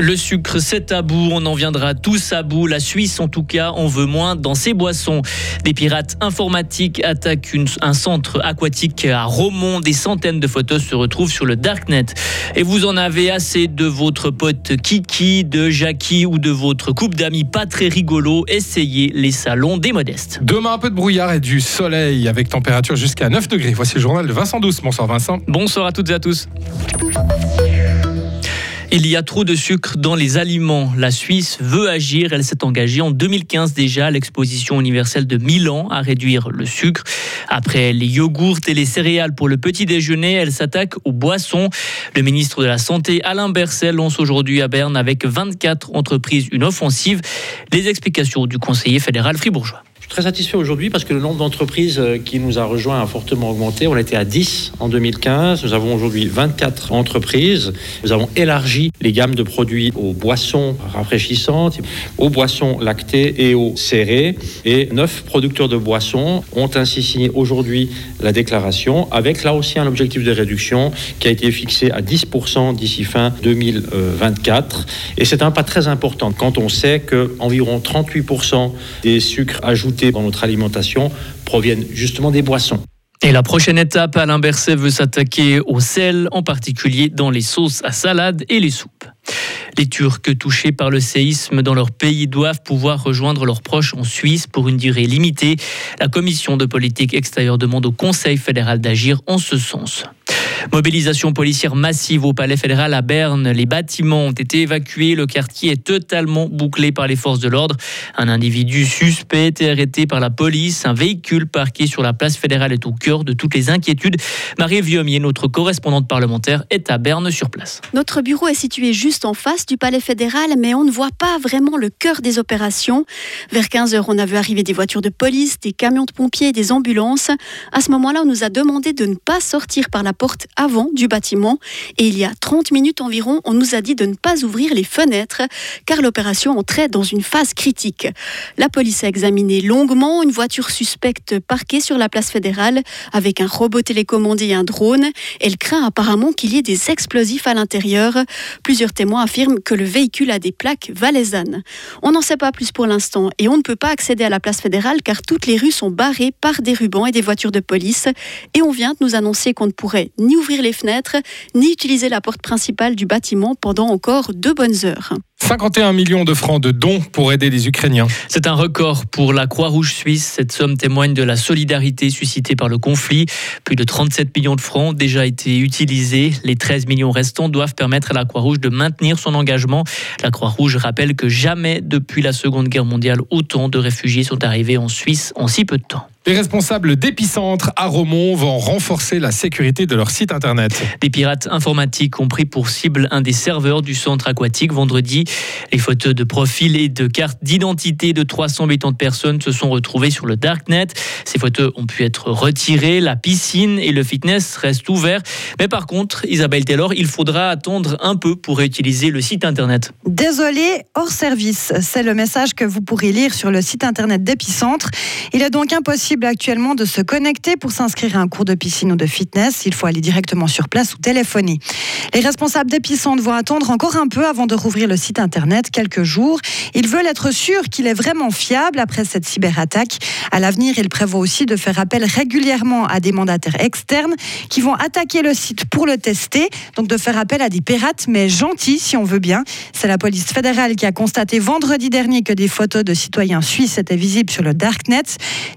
Le sucre, c'est à bout. On en viendra tous à bout. La Suisse, en tout cas, en veut moins dans ses boissons. Des pirates informatiques attaquent un centre aquatique à Romont. Des centaines de photos se retrouvent sur le Darknet. Et vous en avez assez de votre pote Kiki, de Jackie ou de votre couple d'amis pas très rigolo. Essayez les salons des modestes. Demain, un peu de brouillard et du soleil avec température jusqu'à 9 degrés. Voici le journal de Vincent Douce. Bonsoir Vincent. Bonsoir à toutes et à tous. Il y a trop de sucre dans les aliments. La Suisse veut agir. Elle s'est engagée en 2015 déjà à l'exposition universelle de Milan à réduire le sucre. Après les yogourts et les céréales pour le petit déjeuner, elle s'attaque aux boissons. Le ministre de la Santé, Alain Berset, lance aujourd'hui à Berne avec 24 entreprises une offensive. Les explications du conseiller fédéral fribourgeois très satisfait aujourd'hui parce que le nombre d'entreprises euh, qui nous a rejoint a fortement augmenté. On était à 10 en 2015. Nous avons aujourd'hui 24 entreprises. Nous avons élargi les gammes de produits aux boissons rafraîchissantes, aux boissons lactées et aux serrées. Et neuf producteurs de boissons ont ainsi signé aujourd'hui la déclaration avec là aussi un objectif de réduction qui a été fixé à 10% d'ici fin 2024. Et c'est un pas très important quand on sait que environ 38% des sucres ajoutés dans notre alimentation proviennent justement des boissons. Et la prochaine étape, Alain Berset veut s'attaquer au sel, en particulier dans les sauces à salade et les soupes. Les Turcs touchés par le séisme dans leur pays doivent pouvoir rejoindre leurs proches en Suisse pour une durée limitée. La commission de politique extérieure demande au Conseil fédéral d'agir en ce sens. Mobilisation policière massive au Palais fédéral à Berne. Les bâtiments ont été évacués. Le quartier est totalement bouclé par les forces de l'ordre. Un individu suspect été arrêté par la police. Un véhicule parqué sur la place fédérale est au cœur de toutes les inquiétudes. Marie Viomier, notre correspondante parlementaire, est à Berne sur place. Notre bureau est situé juste en face du Palais fédéral, mais on ne voit pas vraiment le cœur des opérations. Vers 15h, on a vu arriver des voitures de police, des camions de pompiers et des ambulances. À ce moment-là, on nous a demandé de ne pas sortir par la porte avant du bâtiment et il y a 30 minutes environ, on nous a dit de ne pas ouvrir les fenêtres car l'opération entrait dans une phase critique. La police a examiné longuement une voiture suspecte parquée sur la place fédérale avec un robot télécommandé et un drone. Elle craint apparemment qu'il y ait des explosifs à l'intérieur. Plusieurs témoins affirment que le véhicule a des plaques valaisannes. On n'en sait pas plus pour l'instant et on ne peut pas accéder à la place fédérale car toutes les rues sont barrées par des rubans et des voitures de police et on vient de nous annoncer qu'on ne pourrait ni ouvrir les fenêtres, ni utiliser la porte principale du bâtiment pendant encore deux bonnes heures. 51 millions de francs de dons pour aider les Ukrainiens. C'est un record pour la Croix-Rouge suisse. Cette somme témoigne de la solidarité suscitée par le conflit. Plus de 37 millions de francs ont déjà été utilisés. Les 13 millions restants doivent permettre à la Croix-Rouge de maintenir son engagement. La Croix-Rouge rappelle que jamais depuis la Seconde Guerre mondiale autant de réfugiés sont arrivés en Suisse en si peu de temps. Les responsables d'Épicentre à Romont vont renforcer la sécurité de leur site internet. Des pirates informatiques ont pris pour cible un des serveurs du centre aquatique vendredi. Les photos de profil et de cartes d'identité de 380 personnes se sont retrouvées sur le Darknet. Ces photos ont pu être retirées. La piscine et le fitness restent ouverts. Mais par contre, Isabelle Taylor, il faudra attendre un peu pour réutiliser le site internet. Désolé, hors service. C'est le message que vous pourrez lire sur le site internet d'Épicentre. Il est donc impossible actuellement de se connecter pour s'inscrire à un cours de piscine ou de fitness. Il faut aller directement sur place ou téléphoner. Les responsables d'Épicentre vont attendre encore un peu avant de rouvrir le site internet, quelques jours. Ils veulent être sûrs qu'il est vraiment fiable après cette cyberattaque. À l'avenir, ils prévoient aussi de faire appel régulièrement à des mandataires externes qui vont attaquer le site pour le tester. Donc de faire appel à des pirates, mais gentils si on veut bien. C'est la police fédérale qui a constaté vendredi dernier que des photos de citoyens suisses étaient visibles sur le Darknet.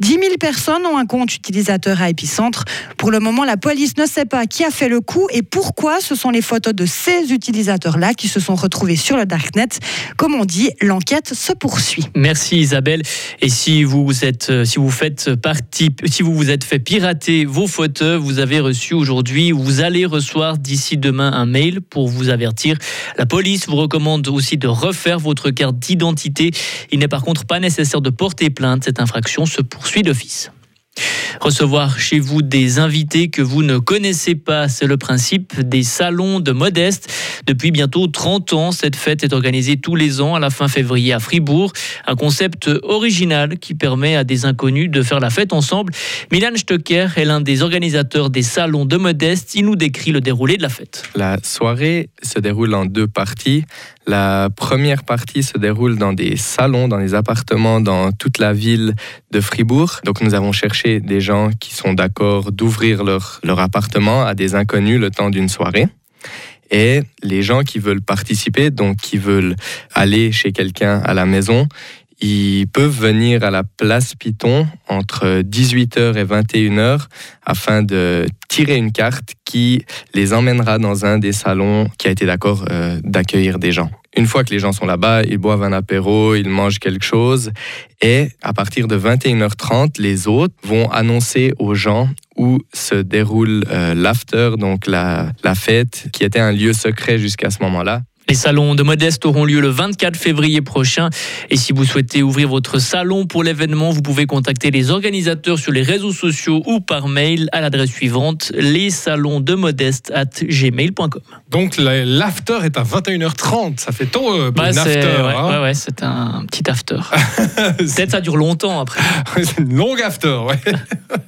10 000 personnes ont un compte utilisateur à Epicentre. Pour le moment, la police ne sait pas qui a fait le coup et pourquoi ce sont les photos de ces utilisateurs-là qui se sont retrouvés sur le Darknet. Comme on dit, l'enquête se poursuit. Merci Isabelle. Et si vous êtes, euh, si vous faites partie, si vous vous êtes fait pirater vos photos, vous avez reçu aujourd'hui, vous allez recevoir d'ici demain un mail pour vous avertir. La police vous recommande aussi de refaire votre carte d'identité. Il n'est par contre pas nécessaire de porter plainte. Cette infraction se poursuit d'office. Recevoir chez vous des invités que vous ne connaissez pas, c'est le principe des salons de modeste. Depuis bientôt 30 ans, cette fête est organisée tous les ans à la fin février à Fribourg. Un concept original qui permet à des inconnus de faire la fête ensemble. Milan Stocker est l'un des organisateurs des salons de Modeste. Il nous décrit le déroulé de la fête. La soirée se déroule en deux parties. La première partie se déroule dans des salons, dans des appartements dans toute la ville de Fribourg. Donc nous avons cherché des gens qui sont d'accord d'ouvrir leur, leur appartement à des inconnus le temps d'une soirée. Et les gens qui veulent participer, donc qui veulent aller chez quelqu'un à la maison, ils peuvent venir à la place Python entre 18h et 21h afin de tirer une carte qui les emmènera dans un des salons qui a été d'accord euh, d'accueillir des gens. Une fois que les gens sont là-bas, ils boivent un apéro, ils mangent quelque chose et à partir de 21h30, les autres vont annoncer aux gens où se déroule euh, l'after, donc la, la fête, qui était un lieu secret jusqu'à ce moment-là. Les salons de Modeste auront lieu le 24 février prochain. Et si vous souhaitez ouvrir votre salon pour l'événement, vous pouvez contacter les organisateurs sur les réseaux sociaux ou par mail à l'adresse suivante les salons de modeste at gmail.com. Donc l'after est à 21h30. Ça fait tôt euh, pour Bah, une c'est after. ouais, hein. ouais, ouais, c'est un petit after. Peut-être ça dure longtemps après. C'est une longue after, ouais.